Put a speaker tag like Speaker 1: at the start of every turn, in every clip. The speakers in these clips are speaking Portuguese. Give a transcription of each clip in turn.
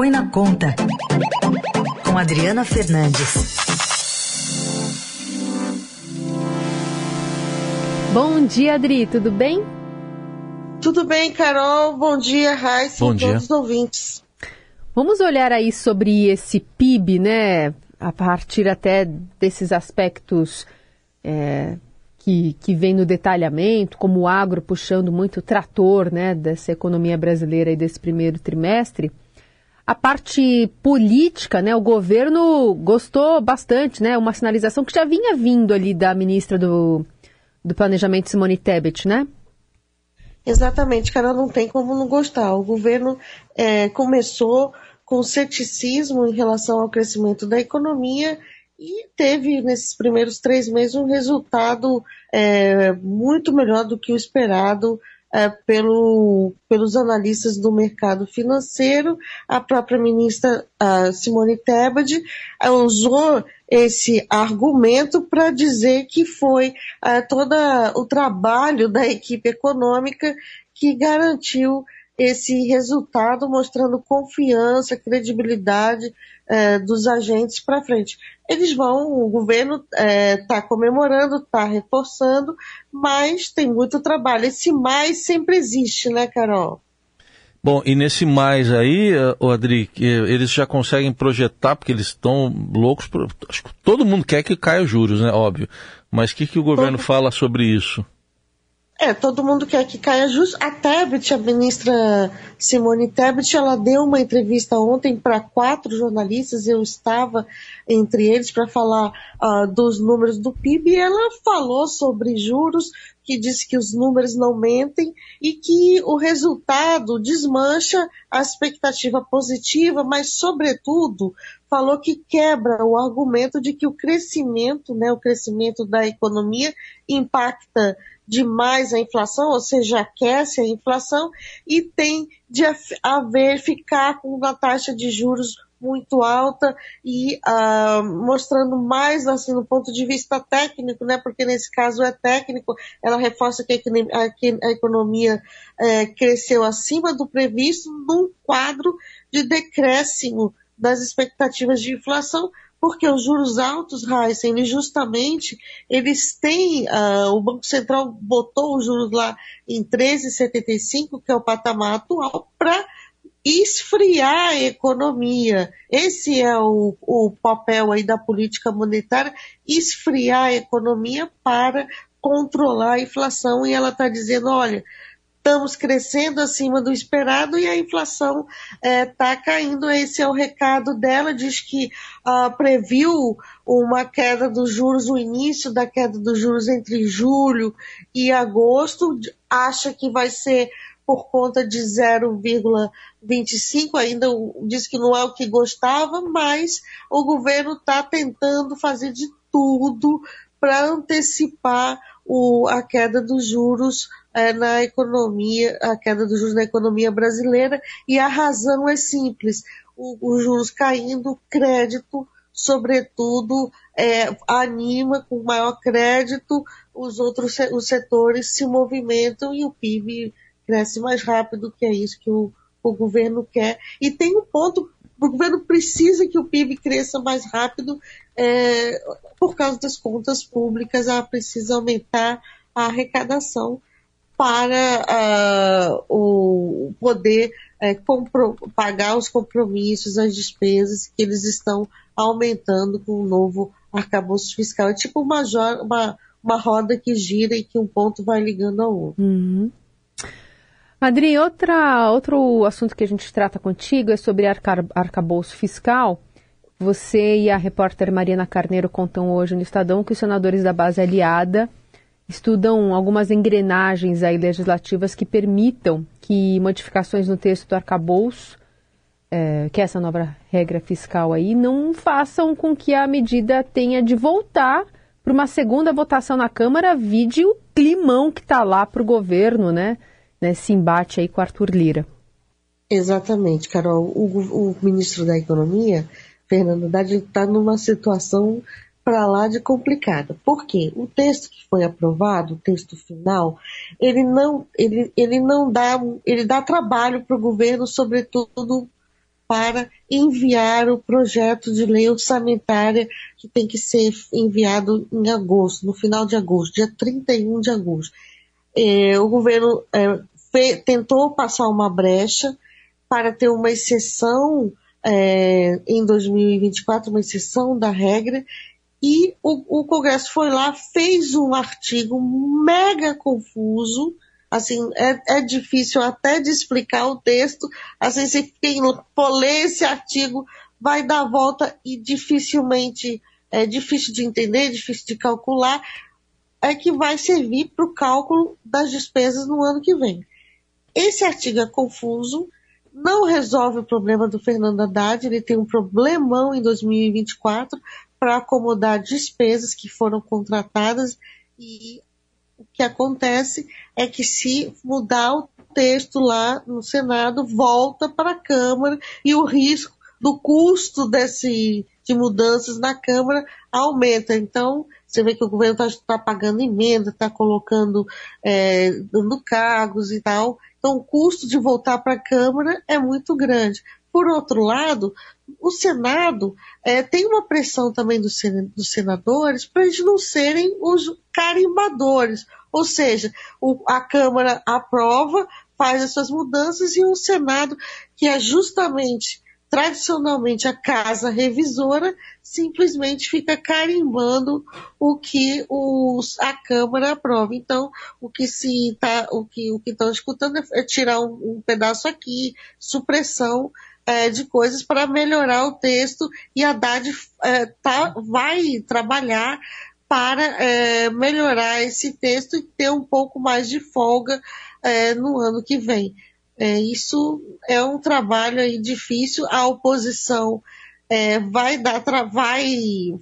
Speaker 1: Põe na Conta, com Adriana Fernandes.
Speaker 2: Bom dia, Adri, tudo bem?
Speaker 3: Tudo bem, Carol. Bom dia, Raíssa e todos os ouvintes.
Speaker 2: Vamos olhar aí sobre esse PIB, né? A partir até desses aspectos é, que, que vem no detalhamento, como o agro puxando muito o trator né, dessa economia brasileira e desse primeiro trimestre. A parte política, né, o governo gostou bastante, né, uma sinalização que já vinha vindo ali da ministra do, do Planejamento, Simone Tebet, né?
Speaker 3: Exatamente, cara, não tem como não gostar. O governo é, começou com ceticismo em relação ao crescimento da economia e teve nesses primeiros três meses um resultado é, muito melhor do que o esperado é, pelo, pelos analistas do mercado financeiro. A própria ministra a Simone Tebet usou esse argumento para dizer que foi é, todo o trabalho da equipe econômica que garantiu esse resultado, mostrando confiança, credibilidade é, dos agentes para frente. Eles vão, o governo está é, comemorando, está reforçando, mas tem muito trabalho. Esse mais sempre existe, né, Carol?
Speaker 4: Bom, e nesse mais aí, o Adri, eles já conseguem projetar, porque eles estão loucos, por, acho que todo mundo quer que caia os juros, né, óbvio. Mas o que, que o governo todo... fala sobre isso?
Speaker 3: É, todo mundo quer que caia justo. A Tebet, a ministra Simone Tebet, ela deu uma entrevista ontem para quatro jornalistas, eu estava entre eles para falar uh, dos números do PIB, e ela falou sobre juros, que disse que os números não mentem e que o resultado desmancha a expectativa positiva, mas, sobretudo, falou que quebra o argumento de que o crescimento, né, o crescimento da economia impacta demais a inflação, ou seja, aquece a inflação e tem de haver, ficar com uma taxa de juros muito alta e uh, mostrando mais assim no ponto de vista técnico, né? Porque nesse caso é técnico, ela reforça que a, economia é, cresceu acima do previsto num quadro de decréscimo das expectativas de inflação, porque os juros altos, Heisen, eles justamente, eles têm, uh, o Banco Central botou os juros lá em 13,75, que é o patamar atual, para esfriar a economia. Esse é o, o papel aí da política monetária, esfriar a economia para controlar a inflação. E ela está dizendo, olha, estamos crescendo acima do esperado e a inflação está é, tá caindo. Esse é o recado dela. Diz que uh, previu uma queda dos juros, o início da queda dos juros entre julho e agosto. Acha que vai ser por conta de 0,25, ainda diz que não é o que gostava, mas o governo está tentando fazer de tudo para antecipar o, a queda dos juros é, na economia, a queda dos juros na economia brasileira, e a razão é simples. os juros caindo, crédito, sobretudo, é, anima com maior crédito, os outros os setores se movimentam e o PIB cresce mais rápido, que é isso que o, o governo quer. E tem um ponto o governo precisa que o PIB cresça mais rápido é, por causa das contas públicas, ela precisa aumentar a arrecadação para uh, o poder uh, pagar os compromissos, as despesas que eles estão aumentando com o novo arcabouço fiscal. É tipo uma, uma, uma roda que gira e que um ponto vai ligando ao outro.
Speaker 2: Uhum. Adri, outra, outro assunto que a gente trata contigo é sobre arca, arcabouço fiscal. Você e a repórter Mariana Carneiro contam hoje no Estadão que os senadores da base aliada estudam algumas engrenagens aí legislativas que permitam que modificações no texto do arcabouço, é, que é essa nova regra fiscal aí, não façam com que a medida tenha de voltar para uma segunda votação na Câmara, vide o climão que está lá para o governo, né? nesse embate aí com Arthur Lira.
Speaker 3: Exatamente, Carol. O, o ministro da Economia, Fernando Haddad, está numa situação para lá de complicada. Por quê? O texto que foi aprovado, o texto final, ele não, ele, ele não dá, ele dá trabalho para o governo, sobretudo para enviar o projeto de lei orçamentária que tem que ser enviado em agosto, no final de agosto, dia 31 de agosto. É, o governo é, fe, tentou passar uma brecha para ter uma exceção é, em 2024, uma exceção da regra, e o, o Congresso foi lá, fez um artigo mega confuso, assim, é, é, difícil até de explicar o texto, assim, se quem ler esse artigo vai dar volta e dificilmente, é difícil de entender, difícil de calcular, é que vai servir para o cálculo das despesas no ano que vem. Esse artigo é confuso, não resolve o problema do Fernando Haddad, ele tem um problemão em 2024 para acomodar despesas que foram contratadas e o que acontece é que se mudar o texto lá no Senado, volta para a Câmara e o risco do custo desse, de mudanças na Câmara aumenta. Então, você vê que o governo está tá pagando emenda, está colocando, é, dando cargos e tal. Então, o custo de voltar para a Câmara é muito grande. Por outro lado, o Senado é, tem uma pressão também dos, senadores para eles não serem os carimbadores, ou seja, o, a Câmara aprova, faz as suas mudanças e o Senado, que é justamente tradicionalmente a casa revisora simplesmente fica carimbando o que os, a Câmara aprova. Então, o que se tá, o que o que estão escutando é, é tirar um, um, pedaço aqui, supressão é, de coisas para melhorar o texto e a Haddad é, tá, vai trabalhar para é, melhorar esse texto e ter um pouco mais de folga é, no ano que vem. É, isso é um trabalho aí difícil. A oposição é, vai dar, vai,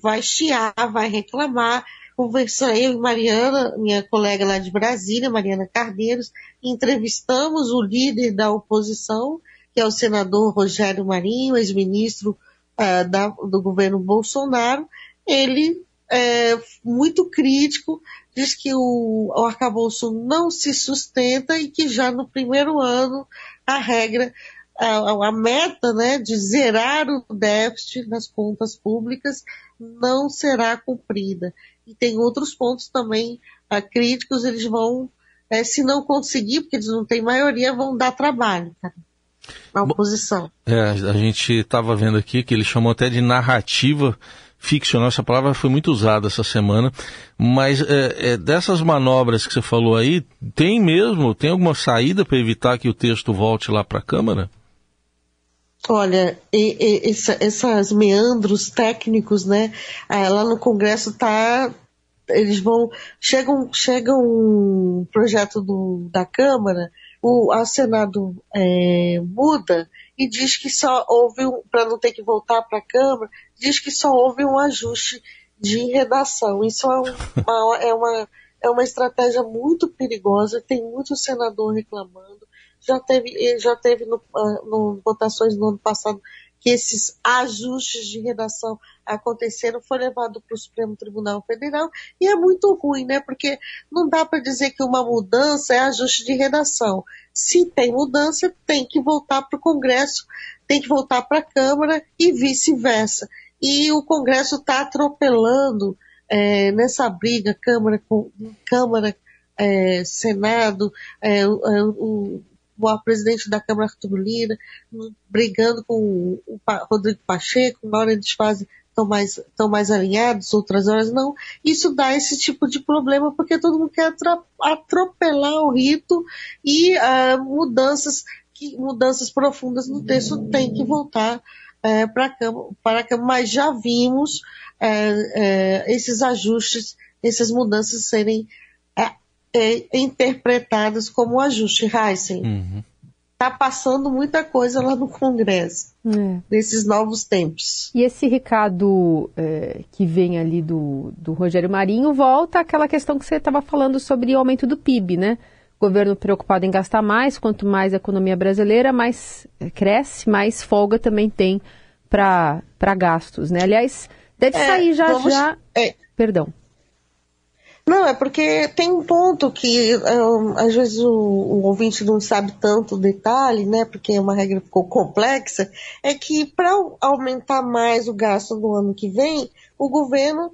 Speaker 3: vai chiar, vai reclamar. Conversei eu e Mariana, minha colega lá de Brasília, Mariana Cardeiros, entrevistamos o líder da oposição, que é o senador Rogério Marinho, ex-ministro uh, do governo Bolsonaro. Ele é muito crítico, diz que o, o arcabouço não se sustenta e que já no primeiro ano a regra, a, a meta né, de zerar o déficit nas contas públicas não será cumprida. E tem outros pontos também uh, críticos, eles vão, é, se não conseguir, porque eles não têm maioria, vão dar trabalho. Tá? A oposição.
Speaker 4: É, a gente estava vendo aqui que ele chamou até de narrativa ficcional, essa palavra foi muito usada essa semana, mas é, é, dessas manobras que você falou aí, tem mesmo, tem alguma saída para evitar que o texto volte lá para a Câmara?
Speaker 3: Olha, e, e, essa, essas meandros técnicos, né? Ah, lá no Congresso tá, eles vão chega um, chega um projeto do, da Câmara, o Senado é, muda e diz que só houve, para não ter que voltar para a Câmara, diz que só houve um ajuste de redação. Isso é uma, é uma, é uma estratégia muito perigosa, tem muito senador reclamando. Já teve, já teve no, ah, no votações no ano passado que esses ajustes de redação aconteceram, foi levado para o Supremo Tribunal Federal e é muito ruim, né? Porque não dá para dizer que uma mudança é ajuste de redação. Se tem mudança, tem que voltar para o Congresso, tem que voltar para a Câmara e vice-versa. E o Congresso está atropelando é, nessa briga Câmara com Câmara, é, Senado, é, o, o presidente da Câmara, Arthur Lira, brigando com o Rodrigo Pacheco, na hora eles fazem estão mais, estão mais alinhados, outras horas não. Isso dá esse tipo de problema porque todo mundo quer atropelar o rito e uh, mudanças, que, mudanças profundas no texto tem que voltar uh, para a Câmara, mas já vimos uh, esses ajustes, essas mudanças serem é, interpretadas como ajuste, Heisen. Uhum. Tá passando muita coisa lá no Congresso, é. nesses novos tempos.
Speaker 2: E esse recado é, que vem ali do, do Rogério Marinho volta àquela questão que você estava falando sobre o aumento do PIB, né? O governo preocupado em gastar mais, quanto mais a economia brasileira mais é, cresce, mais folga também tem para gastos, né? Aliás, deve é, sair já
Speaker 3: vamos,
Speaker 2: já.
Speaker 3: É,
Speaker 2: Perdão.
Speaker 3: Não, é porque tem um ponto que um, às vezes o, o, ouvinte não sabe tanto detalhe, né? Porque é uma regra ficou complexa, é que para aumentar mais o gasto no ano que vem, o governo,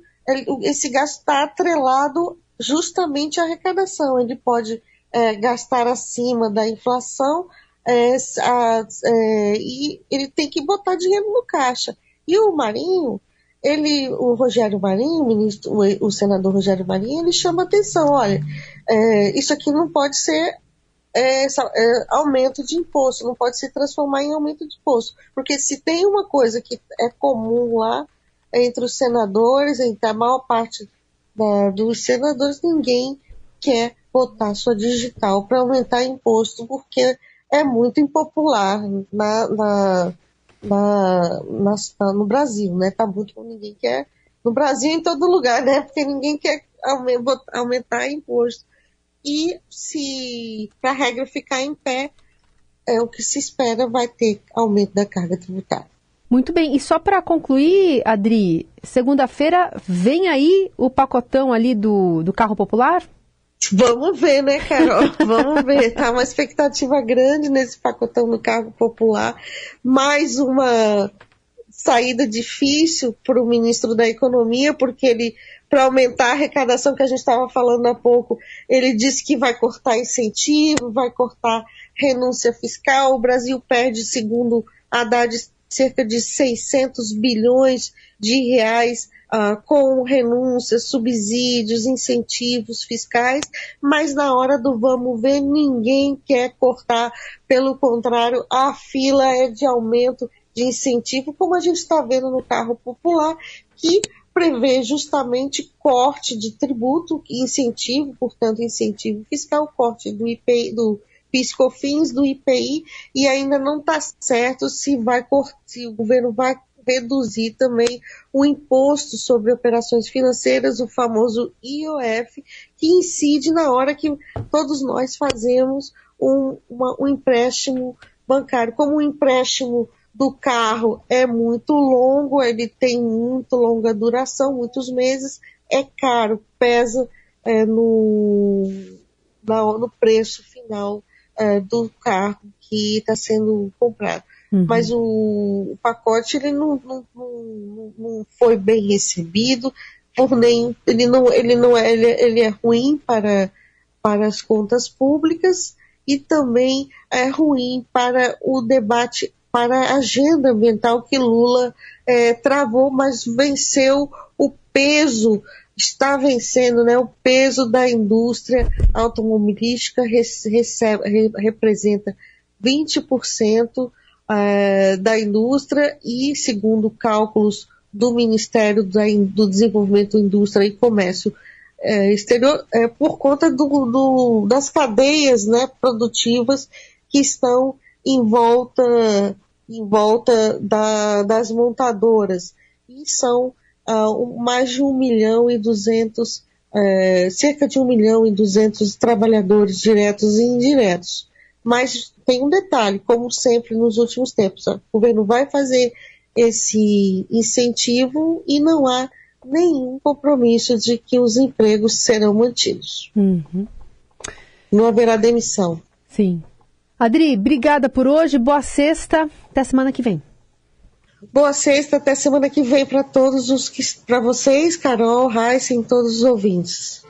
Speaker 3: esse gasto está atrelado justamente à arrecadação. Ele pode é, gastar acima da inflação é, a, é, e ele tem que botar dinheiro no caixa. E o Marinho, ele, o Rogério Marinho, o, ministro, o, o senador Rogério Marinho, ele chama atenção, olha, é, isso aqui não pode ser é, é, aumento de imposto, não pode se transformar em aumento de imposto. Porque se tem uma coisa que é comum lá entre os senadores, entre a maior parte da, dos senadores, ninguém quer botar sua digital para aumentar imposto, porque é muito impopular na, na na, na, no Brasil, né? Tá muito ninguém quer. No Brasil em todo lugar, né? Porque ninguém quer aumentar imposto. E se para a regra ficar em pé, é o que se espera vai ter aumento da carga tributária.
Speaker 2: Muito bem, e só para concluir, Adri, segunda-feira vem aí o pacotão ali do, do carro popular?
Speaker 3: Vamos ver, né, Carol? Vamos ver. Tá uma expectativa grande nesse pacotão do cargo popular. Mais uma saída difícil para o ministro da Economia, porque ele, para aumentar a arrecadação que a gente estava falando há pouco, ele disse que vai cortar incentivo, vai cortar renúncia fiscal. O Brasil perde, segundo Haddad, cerca de 600 bilhões de reais uh, com renúncias, subsídios, incentivos fiscais, mas na hora do vamos ver, ninguém quer cortar. Pelo contrário, a fila é de aumento de incentivo, como a gente está vendo no carro popular, que prevê justamente corte de tributo, incentivo, portanto, incentivo fiscal, corte do IPI, do PIS/COFINS, do IPI, e ainda não está certo se vai se o governo vai reduzir também o imposto sobre operações financeiras, o famoso IOF, que incide na hora que todos nós fazemos um, uma, um empréstimo bancário. Como o empréstimo do carro é muito longo, ele tem muito longa duração, muitos meses, é caro, pesa é, no, no preço final é, do carro que está sendo comprado. Uhum. Mas o, o, pacote ele não, não, não, não, foi bem recebido por nem ele não ele não é ele, ele é ruim para para as contas públicas e também é ruim para o debate para a agenda ambiental que Lula é, travou, mas venceu o peso está vencendo né, o peso da indústria automobilística recebe, representa 20% é, da indústria e, segundo cálculos do Ministério do Desenvolvimento, Indústria e Comércio é, Exterior, é, por conta do, do, das cadeias né, produtivas que estão em volta, em volta da, das montadoras. E são uh, mais de 1 milhão e 200, é, cerca de 1 milhão e 200 trabalhadores diretos e indiretos. Mas tem um detalhe, como sempre nos últimos tempos, ó, o governo vai fazer esse incentivo e não há nenhum compromisso de que os empregos serão mantidos. Uhum. Não haverá demissão.
Speaker 2: Sim. Adri, obrigada por hoje, boa sexta, até semana que vem.
Speaker 3: Boa sexta, até semana que vem para todos os que para vocês, Carol, Raíssa e todos os ouvintes.